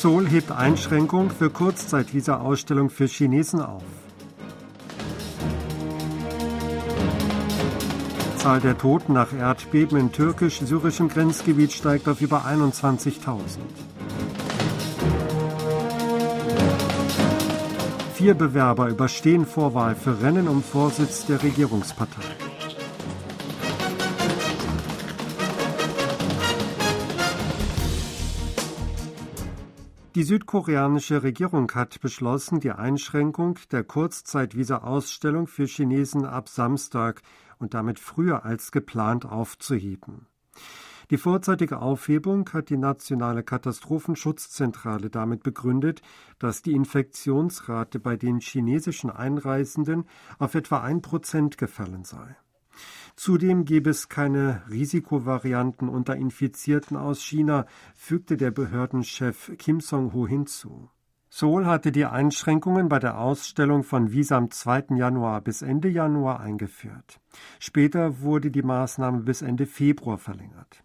Seoul hebt Einschränkung für Kurzzeitvisa-Ausstellung für Chinesen auf. Zahl der Toten nach Erdbeben in türkisch-syrischem Grenzgebiet steigt auf über 21.000. Vier Bewerber überstehen Vorwahl für Rennen um Vorsitz der Regierungspartei. Die südkoreanische Regierung hat beschlossen, die Einschränkung der Kurzzeitvisa-Ausstellung für Chinesen ab Samstag und damit früher als geplant aufzuheben. Die vorzeitige Aufhebung hat die Nationale Katastrophenschutzzentrale damit begründet, dass die Infektionsrate bei den chinesischen Einreisenden auf etwa ein Prozent gefallen sei. Zudem gebe es keine Risikovarianten unter Infizierten aus China, fügte der Behördenchef Kim Song-ho hinzu. Seoul hatte die Einschränkungen bei der Ausstellung von Visa am 2. Januar bis Ende Januar eingeführt. Später wurde die Maßnahme bis Ende Februar verlängert.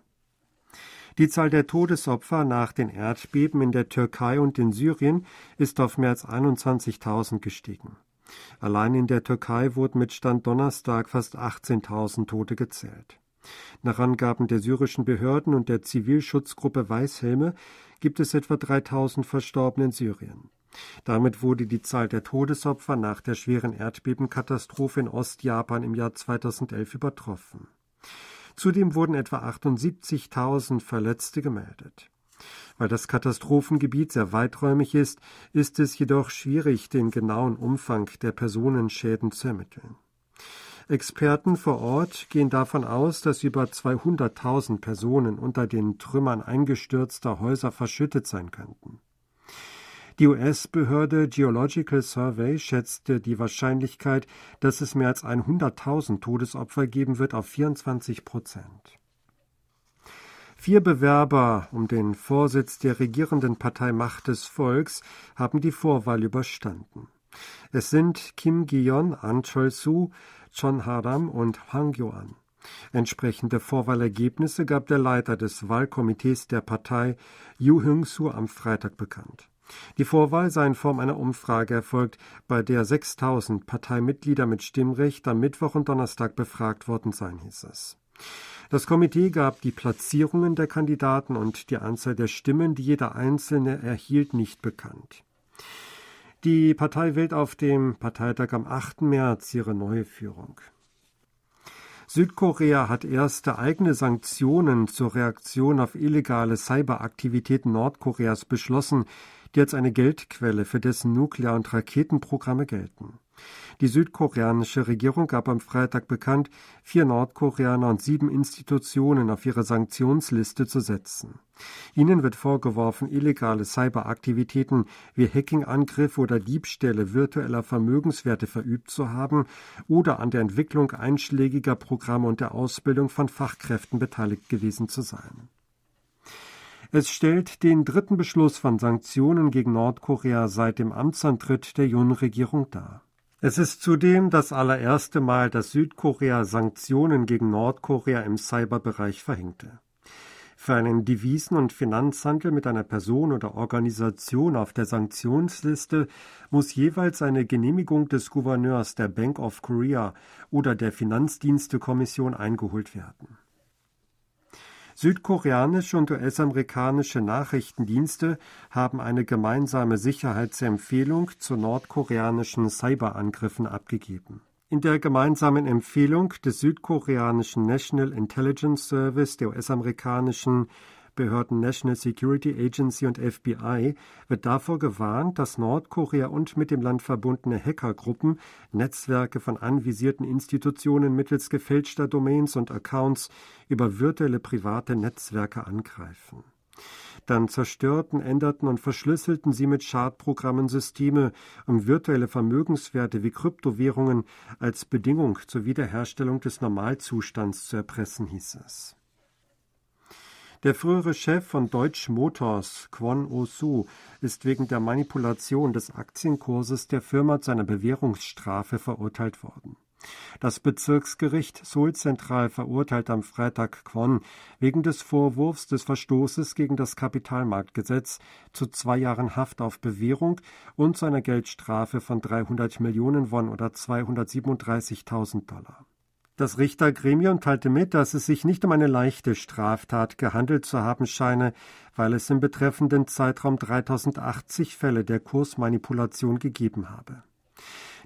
Die Zahl der Todesopfer nach den Erdbeben in der Türkei und in Syrien ist auf mehr als 21.000 gestiegen. Allein in der Türkei wurden mit Stand Donnerstag fast 18.000 Tote gezählt. Nach Angaben der syrischen Behörden und der Zivilschutzgruppe Weißhelme gibt es etwa 3000 Verstorbene in Syrien. Damit wurde die Zahl der Todesopfer nach der schweren Erdbebenkatastrophe in Ostjapan im Jahr 2011 übertroffen. Zudem wurden etwa 78.000 Verletzte gemeldet. Weil das Katastrophengebiet sehr weiträumig ist, ist es jedoch schwierig, den genauen Umfang der Personenschäden zu ermitteln. Experten vor Ort gehen davon aus, dass über 200.000 Personen unter den Trümmern eingestürzter Häuser verschüttet sein könnten. Die US-Behörde Geological Survey schätzte die Wahrscheinlichkeit, dass es mehr als 100.000 Todesopfer geben wird, auf 24 Prozent. Vier Bewerber um den Vorsitz der regierenden Partei Macht des Volks haben die Vorwahl überstanden. Es sind Kim Gi-yeon, An Chol-soo, Chon Haram und Hwang Yo-an. Entsprechende Vorwahlergebnisse gab der Leiter des Wahlkomitees der Partei, Yu Hyung-soo, am Freitag bekannt. Die Vorwahl sei in Form einer Umfrage erfolgt, bei der 6000 Parteimitglieder mit Stimmrecht am Mittwoch und Donnerstag befragt worden seien, hieß es. Das Komitee gab die Platzierungen der Kandidaten und die Anzahl der Stimmen, die jeder Einzelne erhielt, nicht bekannt. Die Partei wählt auf dem Parteitag am 8. März ihre neue Führung. Südkorea hat erste eigene Sanktionen zur Reaktion auf illegale Cyberaktivitäten Nordkoreas beschlossen, die als eine Geldquelle für dessen Nuklear- und Raketenprogramme gelten. Die südkoreanische Regierung gab am Freitag bekannt, vier Nordkoreaner und sieben Institutionen auf ihre Sanktionsliste zu setzen. Ihnen wird vorgeworfen, illegale Cyberaktivitäten wie Hackingangriffe oder Diebstähle virtueller Vermögenswerte verübt zu haben oder an der Entwicklung einschlägiger Programme und der Ausbildung von Fachkräften beteiligt gewesen zu sein. Es stellt den dritten Beschluss von Sanktionen gegen Nordkorea seit dem Amtsantritt der Jun-Regierung dar. Es ist zudem das allererste Mal, dass Südkorea Sanktionen gegen Nordkorea im Cyberbereich verhängte. Für einen Devisen- und Finanzhandel mit einer Person oder Organisation auf der Sanktionsliste muss jeweils eine Genehmigung des Gouverneurs der Bank of Korea oder der Finanzdienstekommission eingeholt werden. Südkoreanische und US-amerikanische Nachrichtendienste haben eine gemeinsame Sicherheitsempfehlung zu nordkoreanischen Cyberangriffen abgegeben. In der gemeinsamen Empfehlung des südkoreanischen National Intelligence Service, der US-amerikanischen Behörden National Security Agency und FBI wird davor gewarnt, dass Nordkorea und mit dem Land verbundene Hackergruppen Netzwerke von anvisierten Institutionen mittels gefälschter Domains und Accounts über virtuelle private Netzwerke angreifen. Dann zerstörten, änderten und verschlüsselten sie mit Schadprogrammen Systeme, um virtuelle Vermögenswerte wie Kryptowährungen als Bedingung zur Wiederherstellung des Normalzustands zu erpressen, hieß es. Der frühere Chef von Deutsch Motors, Kwon Oh-soo, ist wegen der Manipulation des Aktienkurses der Firma zu einer Bewährungsstrafe verurteilt worden. Das Bezirksgericht Seoul Zentral verurteilt am Freitag Kwon wegen des Vorwurfs des Verstoßes gegen das Kapitalmarktgesetz zu zwei Jahren Haft auf Bewährung und zu einer Geldstrafe von 300 Millionen Won oder 237.000 Dollar. Das Richtergremium teilte mit, dass es sich nicht um eine leichte Straftat gehandelt zu haben scheine, weil es im betreffenden Zeitraum 3080 Fälle der Kursmanipulation gegeben habe.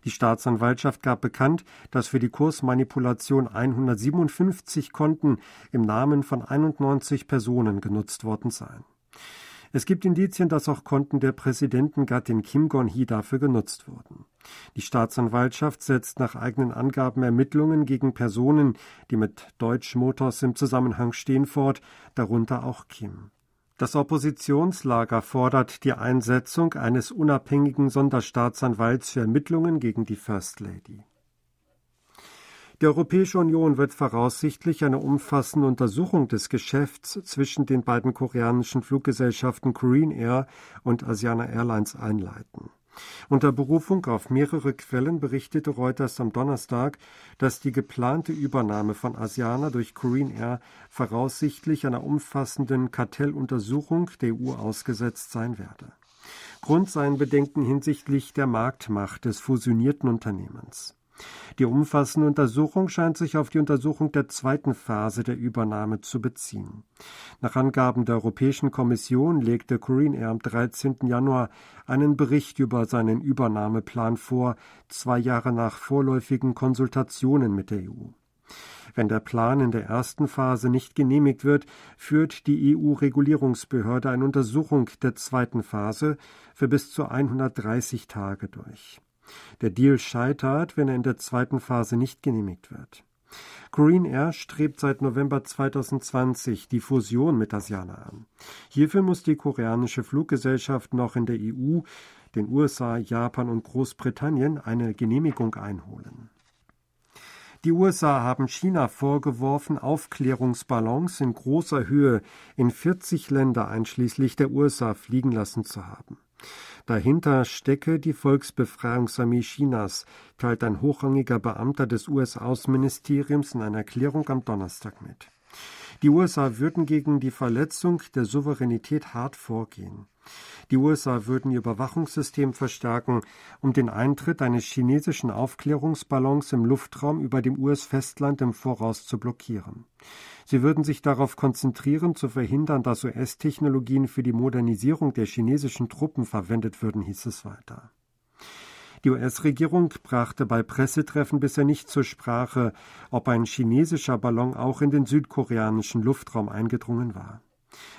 Die Staatsanwaltschaft gab bekannt, dass für die Kursmanipulation 157 Konten im Namen von 91 Personen genutzt worden seien. Es gibt Indizien, dass auch Konten der Präsidentengattin Kim Gon-hee dafür genutzt wurden. Die Staatsanwaltschaft setzt nach eigenen Angaben Ermittlungen gegen Personen, die mit Deutsch Motors im Zusammenhang stehen, fort, darunter auch Kim. Das Oppositionslager fordert die Einsetzung eines unabhängigen Sonderstaatsanwalts für Ermittlungen gegen die First Lady. Die Europäische Union wird voraussichtlich eine umfassende Untersuchung des Geschäfts zwischen den beiden koreanischen Fluggesellschaften Korean Air und Asiana Airlines einleiten. Unter Berufung auf mehrere Quellen berichtete Reuters am Donnerstag, dass die geplante Übernahme von Asiana durch Korean Air voraussichtlich einer umfassenden Kartelluntersuchung der EU ausgesetzt sein werde. Grund seien Bedenken hinsichtlich der Marktmacht des fusionierten Unternehmens. Die umfassende Untersuchung scheint sich auf die Untersuchung der zweiten Phase der Übernahme zu beziehen. Nach Angaben der Europäischen Kommission legte Korean Air am 13. Januar einen Bericht über seinen Übernahmeplan vor, zwei Jahre nach vorläufigen Konsultationen mit der EU. Wenn der Plan in der ersten Phase nicht genehmigt wird, führt die EU-Regulierungsbehörde eine Untersuchung der zweiten Phase für bis zu 130 Tage durch. Der Deal scheitert, wenn er in der zweiten Phase nicht genehmigt wird. Korean Air strebt seit November 2020 die Fusion mit Asiana an. Hierfür muss die koreanische Fluggesellschaft noch in der EU, den USA, Japan und Großbritannien eine Genehmigung einholen. Die USA haben China vorgeworfen, Aufklärungsballons in großer Höhe in 40 Länder einschließlich der USA fliegen lassen zu haben. Dahinter stecke die Volksbefreiungsarmee Chinas, teilt ein hochrangiger Beamter des US-Außenministeriums in einer Erklärung am Donnerstag mit. Die USA würden gegen die Verletzung der Souveränität hart vorgehen. Die USA würden ihr Überwachungssystem verstärken, um den Eintritt eines chinesischen Aufklärungsballons im Luftraum über dem US-Festland im Voraus zu blockieren. Sie würden sich darauf konzentrieren, zu verhindern, dass US-Technologien für die Modernisierung der chinesischen Truppen verwendet würden, hieß es weiter. Die US-Regierung brachte bei Pressetreffen bisher nicht zur Sprache, ob ein chinesischer Ballon auch in den südkoreanischen Luftraum eingedrungen war.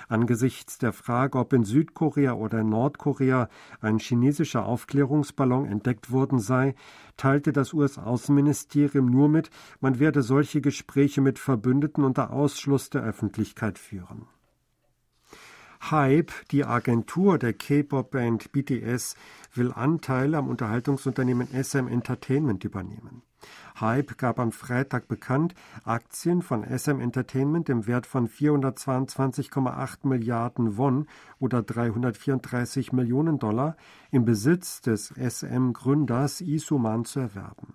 Angesichts der Frage, ob in Südkorea oder in Nordkorea ein chinesischer Aufklärungsballon entdeckt worden sei, teilte das US-Außenministerium nur mit, man werde solche Gespräche mit Verbündeten unter Ausschluss der Öffentlichkeit führen. Hype, die Agentur der K-Pop-Band BTS, will Anteile am Unterhaltungsunternehmen SM Entertainment übernehmen. Hype gab am Freitag bekannt, Aktien von SM Entertainment im Wert von 422,8 Milliarden Won oder 334 Millionen Dollar im Besitz des SM-Gründers Isuman zu erwerben.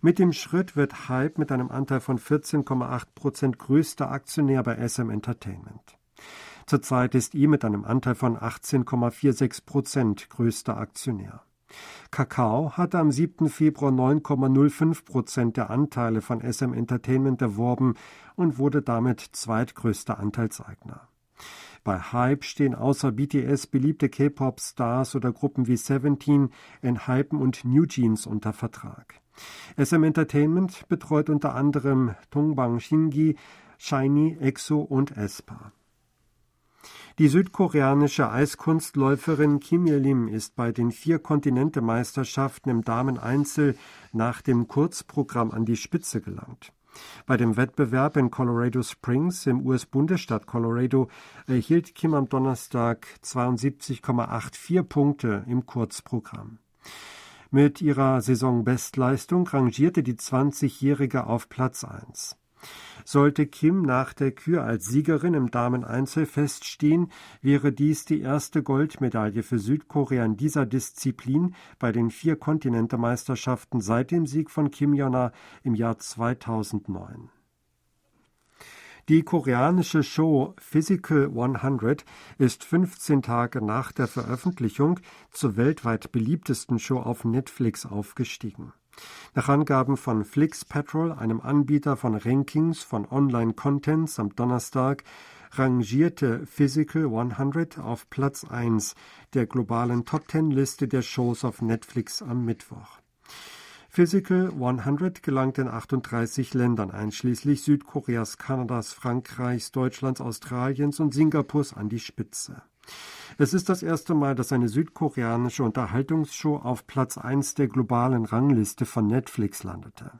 Mit dem Schritt wird Hype mit einem Anteil von 14,8 Prozent größter Aktionär bei SM Entertainment. Zurzeit ist ihm mit einem Anteil von 18,46 Prozent größter Aktionär. Kakao hatte am 7. Februar 9,05 Prozent der Anteile von SM Entertainment erworben und wurde damit zweitgrößter Anteilseigner. Bei Hype stehen außer BTS beliebte K-Pop-Stars oder Gruppen wie Seventeen, Enhypen und New Jeans unter Vertrag. SM Entertainment betreut unter anderem Tongbang Shingi, Shiny, EXO und aespa. Die südkoreanische Eiskunstläuferin Kim Ye-lim ist bei den vier Kontinentemeisterschaften im Dameneinzel nach dem Kurzprogramm an die Spitze gelangt. Bei dem Wettbewerb in Colorado Springs im US-Bundesstaat Colorado erhielt Kim am Donnerstag 72,84 Punkte im Kurzprogramm. Mit ihrer Saisonbestleistung rangierte die 20-Jährige auf Platz 1. Sollte Kim nach der Kür als Siegerin im Dameneinzel feststehen, wäre dies die erste Goldmedaille für Südkorea in dieser Disziplin bei den vier Kontinentemeisterschaften seit dem Sieg von Kim Jong-un im Jahr 2009. Die koreanische Show Physical 100 ist 15 Tage nach der Veröffentlichung zur weltweit beliebtesten Show auf Netflix aufgestiegen. Nach Angaben von Flix Petrol, einem Anbieter von Rankings von Online-Contents am Donnerstag, rangierte Physical 100 auf Platz 1 der globalen Top Ten Liste der Shows auf Netflix am Mittwoch. Physical 100 gelangt in 38 Ländern, einschließlich Südkoreas, Kanadas, Frankreichs, Deutschlands, Australiens und Singapurs an die Spitze. Es ist das erste Mal, dass eine südkoreanische Unterhaltungsshow auf Platz 1 der globalen Rangliste von Netflix landete.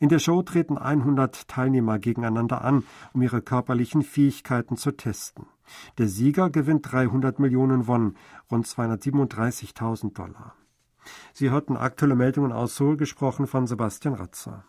In der Show treten 100 Teilnehmer gegeneinander an, um ihre körperlichen Fähigkeiten zu testen. Der Sieger gewinnt 300 Millionen Won, rund 237.000 Dollar. Sie hörten aktuelle Meldungen aus Seoul, gesprochen von Sebastian Ratzer.